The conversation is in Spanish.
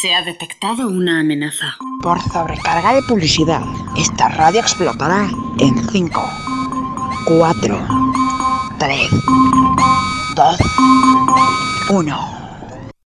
Se ha detectado una amenaza. Por sobrecarga de publicidad, esta radio explotará en 5, 4, 3, 2, 1.